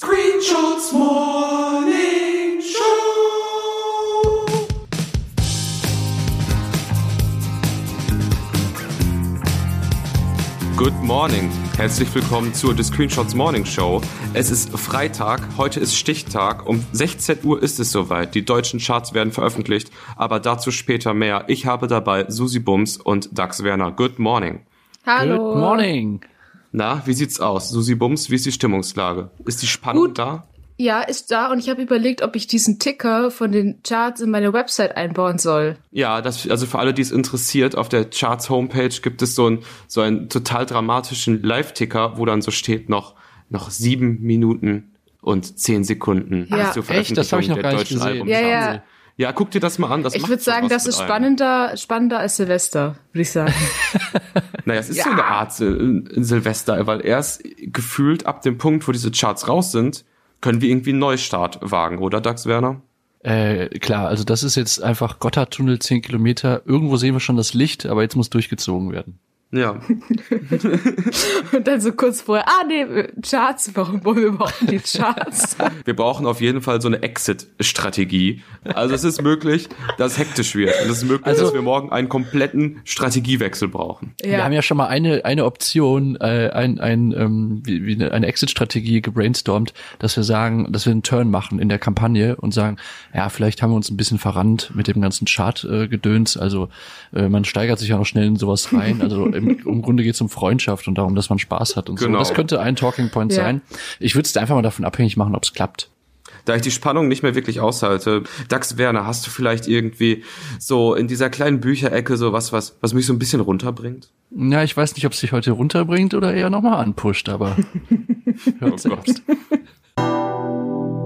Screenshots Morning Show. Good morning. Herzlich willkommen zur The Screenshots Morning Show. Es ist Freitag, heute ist Stichtag. Um 16 Uhr ist es soweit. Die deutschen Charts werden veröffentlicht, aber dazu später mehr. Ich habe dabei Susi Bums und Dax Werner. Good morning. Hallo. Good morning. Na, wie sieht's aus? Susi Bums, wie ist die Stimmungslage? Ist die Spannung Gut. da? Ja, ist da und ich habe überlegt, ob ich diesen Ticker von den Charts in meine Website einbauen soll. Ja, das, also für alle, die es interessiert, auf der Charts Homepage gibt es so, ein, so einen total dramatischen Live-Ticker, wo dann so steht noch, noch sieben Minuten und zehn Sekunden Ja. bis zur Echt? Das hab ich Veröffentlichung noch der gar nicht deutschen gesehen. Ja, ja. Ja, guck dir das mal an. Das Ich würde sagen, das ist einem. spannender, spannender als Silvester, würde ich sagen. Naja, es ist Ja. so eine Art Sil Silvester, weil erst gefühlt ab dem Punkt, wo diese Charts raus sind, können wir irgendwie einen Neustart wagen, oder Dax Werner? Äh, klar, also das ist jetzt einfach Gotthardtunnel 10 Kilometer. Irgendwo sehen wir schon das Licht, aber jetzt muss durchgezogen werden. Ja. und dann so kurz vorher, ah nee, Charts, warum wollen wir überhaupt die Charts? Wir brauchen auf jeden Fall so eine Exit-Strategie. Also es ist möglich, dass es hektisch wird. Und es ist möglich, Also- dass wir morgen einen kompletten Strategiewechsel brauchen. Wir haben ja schon mal eine, eine Option, äh, ein, ein, ähm, wie, wie eine, eine Exit-Strategie gebrainstormt, dass wir sagen, dass wir einen Turn machen in der Kampagne und sagen, ja, vielleicht haben wir uns ein bisschen verrannt mit dem ganzen Chart-Gedöns. also äh, man steigert sich ja noch schnell in sowas rein. Also im, im Grunde geht es um Freundschaft und darum, dass man Spaß hat und Genau. so. Das könnte ein Talking Point Ja. sein. Ich würde es einfach mal davon abhängig machen, ob es klappt. Da ich die Spannung nicht mehr wirklich aushalte, Dax Werner, hast du vielleicht irgendwie so in dieser kleinen Bücherecke so was, was, was mich so ein bisschen runterbringt? Ja, ich weiß nicht, ob es dich heute runterbringt oder eher nochmal anpusht, aber Oh Gott.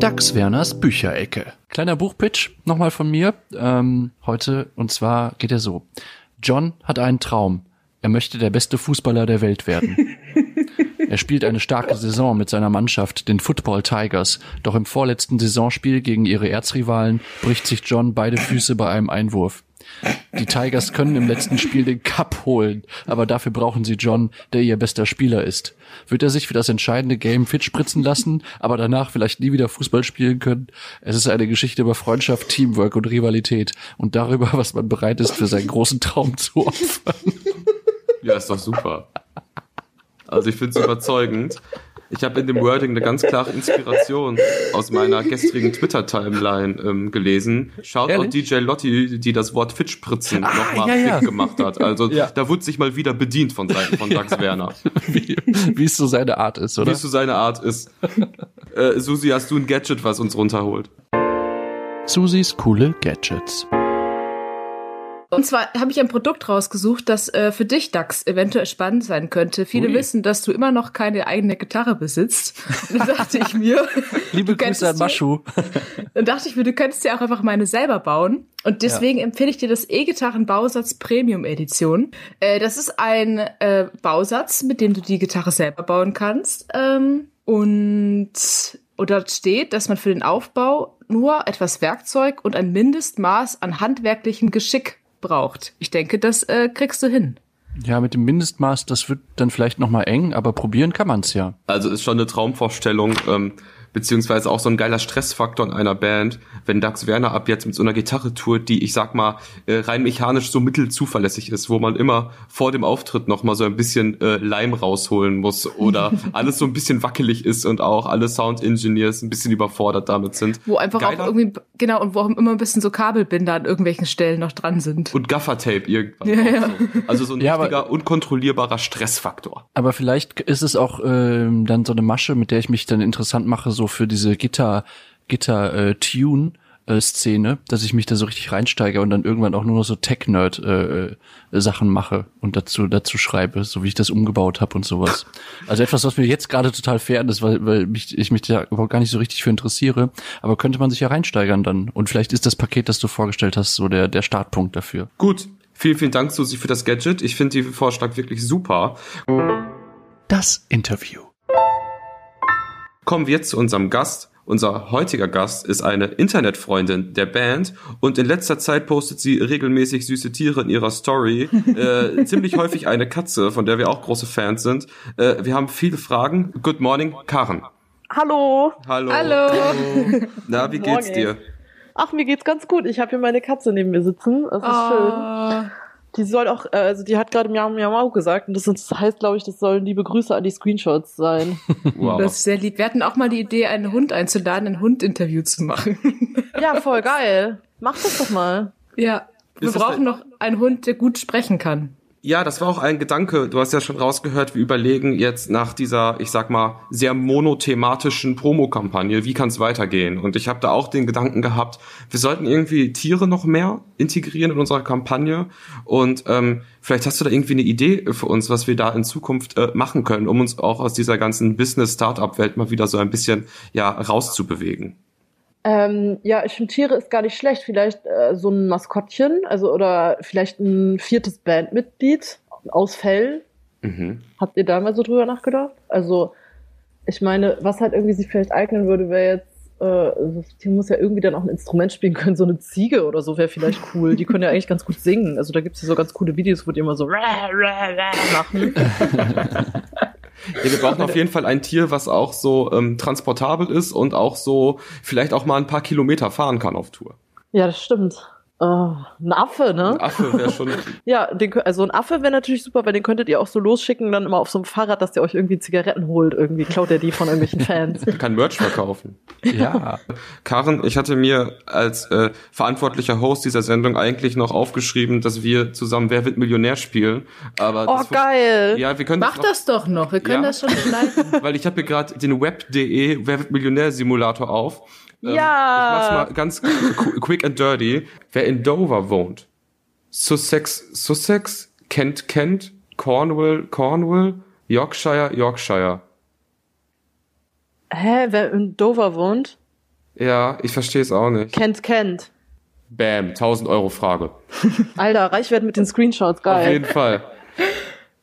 Dax Werners Bücherecke. Kleiner Buchpitch nochmal von mir. Ähm, heute, und zwar geht er so. John hat einen Traum. Er möchte der beste Fußballer der Welt werden. Er spielt eine starke Saison mit seiner Mannschaft, den Football Tigers. Doch im vorletzten Saisonspiel gegen ihre Erzrivalen bricht sich John beide Füße bei einem Einwurf. Die Tigers können im letzten Spiel den Cup holen, aber dafür brauchen sie John, der ihr bester Spieler ist. Wird er sich für das entscheidende Game fit spritzen lassen, aber danach vielleicht nie wieder Fußball spielen können? Es ist eine Geschichte über Freundschaft, Teamwork und Rivalität und darüber, was man bereit ist, für seinen großen Traum zu opfern. Ja, ist doch super. Also ich finde es überzeugend. Ich habe in dem Wording eine ganz klare Inspiration aus meiner gestrigen Twitter-Timeline ähm, gelesen. Schaut auch Ehrlich? DJ Lotti, die das Wort Fitspritzen nochmal ja, ja. gemacht hat. Also Ja. da wurde sich mal wieder bedient von Seiten von Dax Werner. Wie, wie es so seine Art ist, Wie oder? es so seine Art ist. Äh, Susi, hast du ein Gadget, was uns runterholt? Susis coole Gadgets. Und zwar habe ich ein Produkt rausgesucht, das äh, für dich, Dax, eventuell spannend sein könnte. Viele Ui. wissen, dass du immer noch keine eigene Gitarre besitzt. Und dann dachte ich mir, Liebe Grüße an Maschu. Dann dachte ich mir, du könntest dir auch einfach meine selber bauen. Und deswegen empfehle ich dir das E-Gitarren-Bausatz Premium Edition. Äh, das ist ein äh, Bausatz, mit dem du die Gitarre selber bauen kannst. Ähm, und oder steht, dass man für den Aufbau nur etwas Werkzeug und ein Mindestmaß an handwerklichem Geschick braucht. Ich denke, das äh, kriegst du hin. Ja, mit dem Mindestmaß, das wird dann vielleicht nochmal eng, aber probieren kann man's ja. Also ist schon eine Traumvorstellung, ähm, beziehungsweise auch so ein geiler Stressfaktor in einer Band, wenn Dax Werner ab jetzt mit so einer Gitarre tourt, die, ich sag mal, äh, rein mechanisch so mittelzuverlässig ist, wo man immer vor dem Auftritt noch mal so ein bisschen äh, Leim rausholen muss oder alles so ein bisschen wackelig ist und auch alle Sound Engineers ein bisschen überfordert damit sind. Wo einfach Geiler- auch irgendwie, genau, und wo auch immer ein bisschen so Kabelbinder an irgendwelchen Stellen noch dran sind. und Gaffertape irgendwann. Ja, ja. So. Also so ein Ja, aber- richtiger, unkontrollierbarer Stressfaktor. Aber vielleicht ist es auch ähm, dann so eine Masche, mit der ich mich dann interessant mache, so für diese Gitter, Gitter äh, Tune. äh, Szene, dass ich mich da so richtig reinsteige und dann irgendwann auch nur noch so Tech-Nerd äh, äh, Sachen mache und dazu dazu schreibe, so wie ich das umgebaut habe und sowas. Also etwas, was mir jetzt gerade total fern ist, weil, weil mich, ich mich da überhaupt gar nicht so richtig für interessiere, aber könnte man sich ja reinsteigern dann. Und vielleicht ist das Paket, das du vorgestellt hast, so der, der Startpunkt dafür. Gut. Vielen, vielen Dank, Susi, für das Gadget. Ich finde den Vorschlag wirklich super. Das Interview. Kommen wir zu unserem Gast. Unser heutiger Gast ist eine Internetfreundin der Band und in letzter Zeit postet sie regelmäßig süße Tiere in ihrer Story. äh, ziemlich häufig eine Katze, von der wir auch große Fans sind. Äh, wir haben viele Fragen. Good morning, Karen. Hallo. Hallo. Hallo. Na, wie geht's dir? Ach, mir geht's ganz gut. Ich habe hier meine Katze neben mir sitzen. Das ist schön. Die soll auch, äh, also die hat gerade Miau Miau Miau gesagt und das ist- heißt, glaube ich, das sollen liebe Grüße an die Screenshots sein. Wow. Das ist sehr lieb. Wir hatten auch mal die Idee, einen Hund einzuladen, ein Hund-Interview zu machen. ja, voll geil. Mach das doch mal. ja. Wir brauchen noch einen Hund, der gut sprechen kann. Ja, das war auch ein Gedanke. Du hast ja schon rausgehört, wir überlegen jetzt nach dieser, ich sag mal, sehr monothematischen Promokampagne, wie kann es weitergehen? Und ich habe da auch den Gedanken gehabt, wir sollten irgendwie Tiere noch mehr integrieren in unserer Kampagne. Und ähm, vielleicht hast du da irgendwie eine Idee für uns, was wir da in Zukunft äh, machen können, um uns auch aus dieser ganzen Business-Startup-Welt mal wieder so ein bisschen ja rauszubewegen. Ähm, ja, ich finde Tiere ist gar nicht schlecht. Vielleicht äh, so ein Maskottchen, also oder vielleicht ein viertes Bandmitglied aus Fell. Mhm. Habt ihr da mal so drüber nachgedacht? Also, ich meine, was halt irgendwie sich vielleicht eignen würde, wäre jetzt, äh, also das Tier muss ja irgendwie dann auch ein Instrument spielen können, so eine Ziege oder so wäre vielleicht cool. Die können ja eigentlich ganz gut singen. Also da gibt's ja so ganz coole Videos, wo die immer so machen. Ja, wir brauchen auf jeden Fall ein Tier, was auch so ähm, transportabel ist und auch so vielleicht auch mal ein paar Kilometer fahren kann auf Tour. Ja, das stimmt. Äh, ein Affe, ne? Ein Affe wäre schon. Ja, den, also ein Affe wäre natürlich super, weil den könntet ihr auch so losschicken, dann immer auf so einem Fahrrad, dass der euch irgendwie Zigaretten holt. Irgendwie klaut er die von irgendwelchen Fans. kann Merch verkaufen. Ja. Karen, ich hatte mir als äh, verantwortlicher Host dieser Sendung eigentlich noch aufgeschrieben, dass wir zusammen Wer wird Millionär spielen. Aber Oh, das geil! Ja, wir können Mach noch, das doch noch. Wir können Ja. das schon schneiden. weil ich habe hier gerade den Web.de Wer wird Millionär Simulator auf. Ähm, Ja. Ich mach's mal ganz qu- quick and dirty. Wer in Dover wohnt, Sussex, Sussex, Kent, Kent, Cornwall, Cornwall, Yorkshire, Yorkshire. Hä, wer in Dover wohnt? Ja, ich verstehe es auch nicht. Kennt, kennt. Bam, 1000 Euro Frage. Alter, reich werden mit den Screenshots, Auf geil. jeden Fall.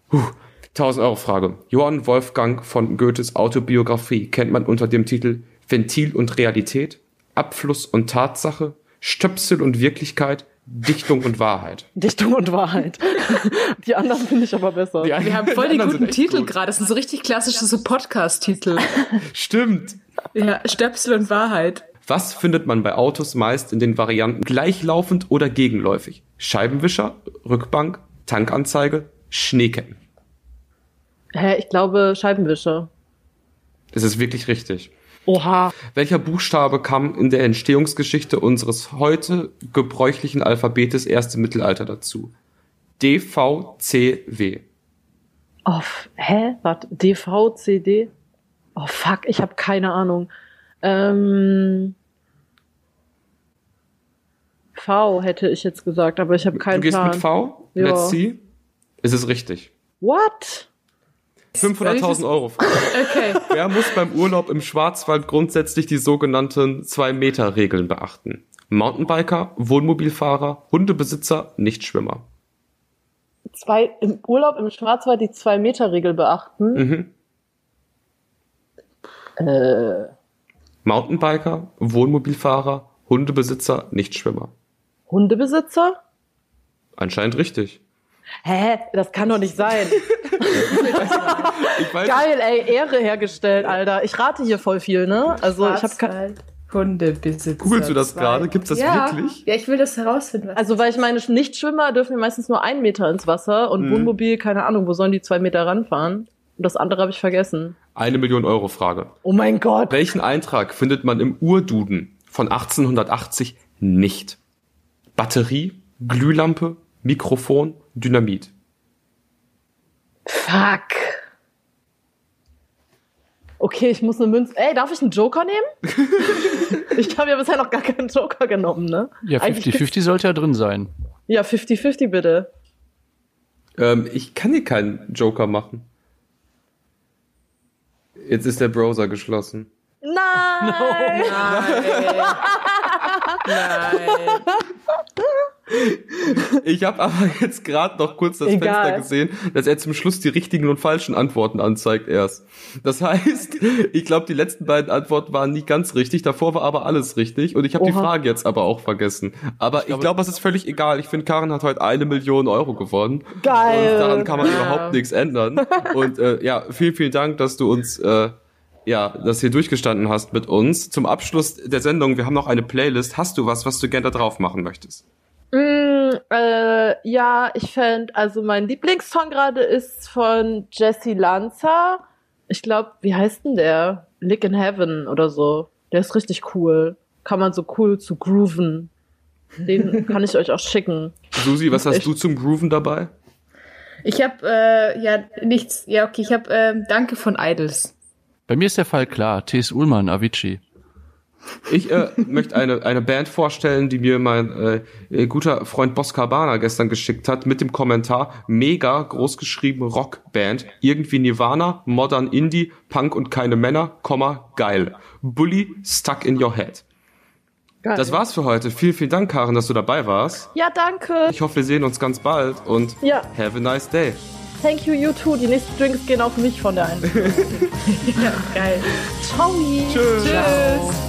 Puh, 1000 Euro Frage. Johann Wolfgang von Goethes Autobiografie kennt man unter dem Titel Ventil und Realität, Abfluss und Tatsache, Stöpsel und Wirklichkeit, Dichtung und Wahrheit. Dichtung und Wahrheit. die anderen finde ich aber besser. Wir haben voll die guten Titel gerade. Das sind so richtig klassische so Podcast-Titel. Stimmt. Ja, Stöpsel und Wahrheit. Was findet man bei Autos meist in den Varianten gleichlaufend oder gegenläufig? Scheibenwischer, Rückbank, Tankanzeige, Schneeketten. Hä, ich glaube Scheibenwischer. Das ist wirklich richtig. Oha. Welcher Buchstabe kam in der Entstehungsgeschichte unseres heute gebräuchlichen Alphabetes erst im Mittelalter dazu? D, V, C, W. Oh, hä? Warte, DV, CD? Oh fuck, ich habe keine Ahnung. Ähm, V hätte ich jetzt gesagt, aber ich habe keinen du gehst Plan. mit V? Ja. Let's see. Ist es richtig? What? 500.000 Euro. Okay. Wer muss beim Urlaub im Schwarzwald grundsätzlich die sogenannten 2-Meter-Regeln beachten? Mountainbiker, Wohnmobilfahrer, Hundebesitzer, Nichtschwimmer. Zwei, im Urlaub im Schwarzwald die Zwei-Meter-Regel beachten. Mhm. Äh, Mountainbiker, Wohnmobilfahrer, Hundebesitzer, Nichtschwimmer. Hundebesitzer? Anscheinend richtig. Hä? Das kann doch nicht sein. Ich weiß, Geil, ey, Ehre hergestellt, Alter. Ich rate hier voll viel, ne? Also ich habe Schwarzwald, Hundebesitzer. Googelst du das gerade? Gibt's das ja. wirklich? Ja, ich will das herausfinden. Also, weil ich meine, Nichtschwimmer dürfen ja meistens nur einen Meter ins Wasser und Mhm. Wohnmobil, keine Ahnung, wo sollen die zwei Meter ranfahren? Und das andere habe ich vergessen. Eine Million Euro Frage. Oh mein Gott. Welchen Eintrag findet man im Urduden von 1880 nicht? Batterie, Glühlampe, Mikrofon, Dynamit. Fuck. Okay, ich muss eine Münze. Ey, darf ich einen Joker nehmen? ich habe ja bisher noch gar keinen Joker genommen, ne? Ja, Eigentlich 50-50 sollte ja drin sein. Ja, 50-50 bitte. Ähm, ich kann hier keinen Joker machen. Jetzt ist der Browser geschlossen. Nein! Nein. Nein. Ich habe aber jetzt gerade noch kurz das Egal. Fenster gesehen, dass er zum Schluss die richtigen und falschen Antworten anzeigt erst. Das heißt, ich glaube, die letzten beiden Antworten waren nicht ganz richtig, davor war aber alles richtig und ich habe die. Frage jetzt aber auch vergessen. Aber ich glaube, glaube- es ist völlig egal. Ich finde, Karin hat heute eine Million Euro gewonnen. Geil. Und daran kann man Ja. überhaupt nichts ändern. Und äh, ja, vielen, vielen Dank, dass du uns äh, ja, dass hier durchgestanden hast mit uns. Zum Abschluss der Sendung, wir haben noch eine Playlist. Hast du was, was du gerne da drauf machen möchtest? Mm, äh, ja, ich fände, also mein Lieblingssong gerade ist von Jesse Lanza. Ich glaube, wie heißt denn der? Lick in Heaven oder so. Der ist richtig cool. Kann man so cool zu grooven. Den kann ich euch auch schicken. Susi, was hast Echt? du zum Grooven dabei? Ich habe äh, ja nichts. Ja, okay, ich habe ähm, Danke von Idols. Bei mir ist der Fall klar. T.S. Ullmann, Avicii. Ich äh, möchte eine, eine Band vorstellen, die mir mein äh, guter Freund Boskabana gestern geschickt hat, mit dem Kommentar, mega großgeschrieben Rockband, irgendwie Nirvana, Modern Indie, Punk und keine Männer, Komma, geil. Bully, stuck in your head. Geil. Das war's für heute. Vielen, vielen Dank, Karen, dass du dabei warst. Ja, danke. Ich hoffe, wir sehen uns ganz bald und Ja. have a nice day. Thank you, you too. Die nächsten Drinks gehen auf mich von der einen. Ja, geil. Ciao. Tschüss. Ciao.